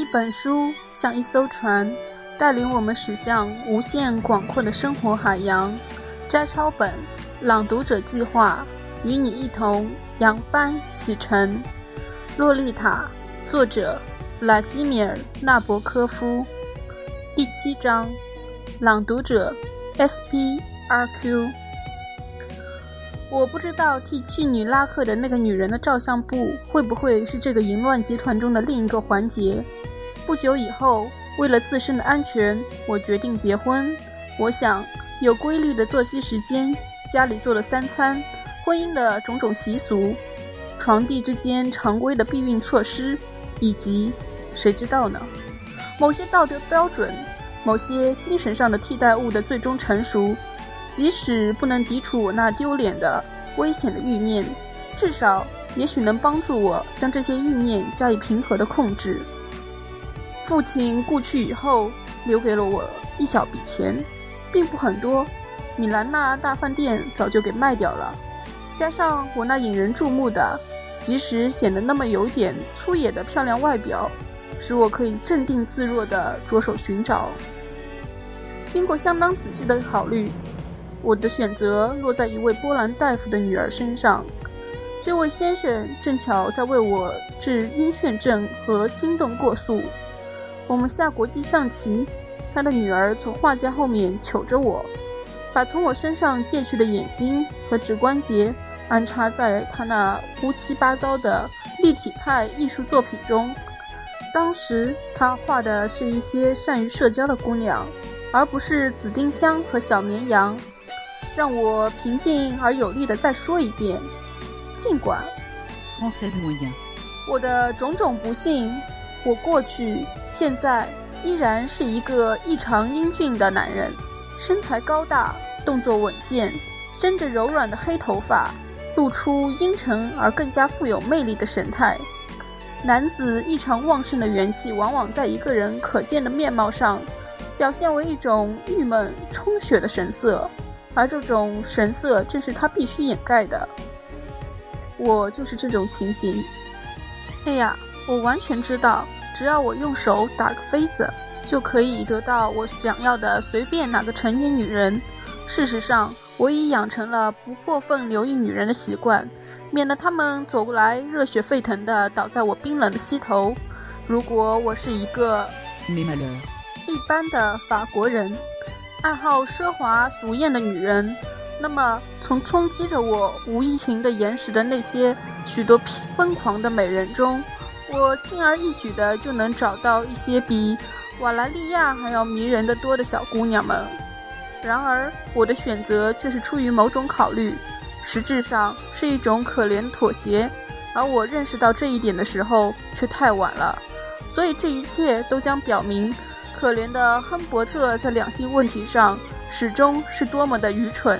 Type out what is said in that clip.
一本书像一艘船，带领我们驶向无限广阔的生活海洋。摘抄本，朗读者计划，与你一同扬帆启程。洛丽塔，作者弗拉基米尔·纳博科夫。第七章，朗读者 S.P.R.Q。我不知道替妓女拉客的那个女人的照相簿会不会是这个淫乱集团中的另一个环节。不久以后，为了自身的安全，我决定结婚。我想有规律的作息时间，家里做的三餐，婚姻的种种习俗，床地之间常规的避孕措施，以及谁知道呢？某些道德标准，某些精神上的替代物的最终成熟。即使不能抵除我那丢脸的、危险的欲念，至少也许能帮助我将这些欲念加以平和的控制。父亲故去以后，留给了我一小笔钱，并不很多。米兰娜大饭店早就给卖掉了，加上我那引人注目的，即使显得那么有点粗野的漂亮外表，使我可以镇定自若地着手寻找。经过相当仔细的考虑。我的选择落在一位波兰大夫的女儿身上。这位先生正巧在为我治晕眩症和心动过速。我们下国际象棋，他的女儿从画家后面瞅着我，把从我身上借去的眼睛和指关节安插在他那乌七八糟的立体派艺术作品中。当时他画的是一些善于社交的姑娘，而不是紫丁香和小绵羊。让我平静而有力的再说一遍，尽管我的种种不幸，我过去、现在依然是一个异常英俊的男人，身材高大，动作稳健，伸着柔软的黑头发，露出阴沉而更加富有魅力的神态。男子异常旺盛的元气，往往在一个人可见的面貌上，表现为一种郁闷充血的神色。而这种神色正是他必须掩盖的。我就是这种情形。哎呀，我完全知道，只要我用手打个飞子，就可以得到我想要的随便哪个成年女人。事实上，我已养成了不过分留意女人的习惯，免得她们走过来热血沸腾的倒在我冰冷的膝头。如果我是一个一般的法国人。爱好奢华俗艳的女人，那么从冲击着我无意情的岩石的那些许多疯狂的美人中，我轻而易举的就能找到一些比瓦莱利亚还要迷人的多的小姑娘们。然而，我的选择却是出于某种考虑，实质上是一种可怜妥协。而我认识到这一点的时候，却太晚了。所以，这一切都将表明。可怜的亨伯特在两性问题上始终是多么的愚蠢。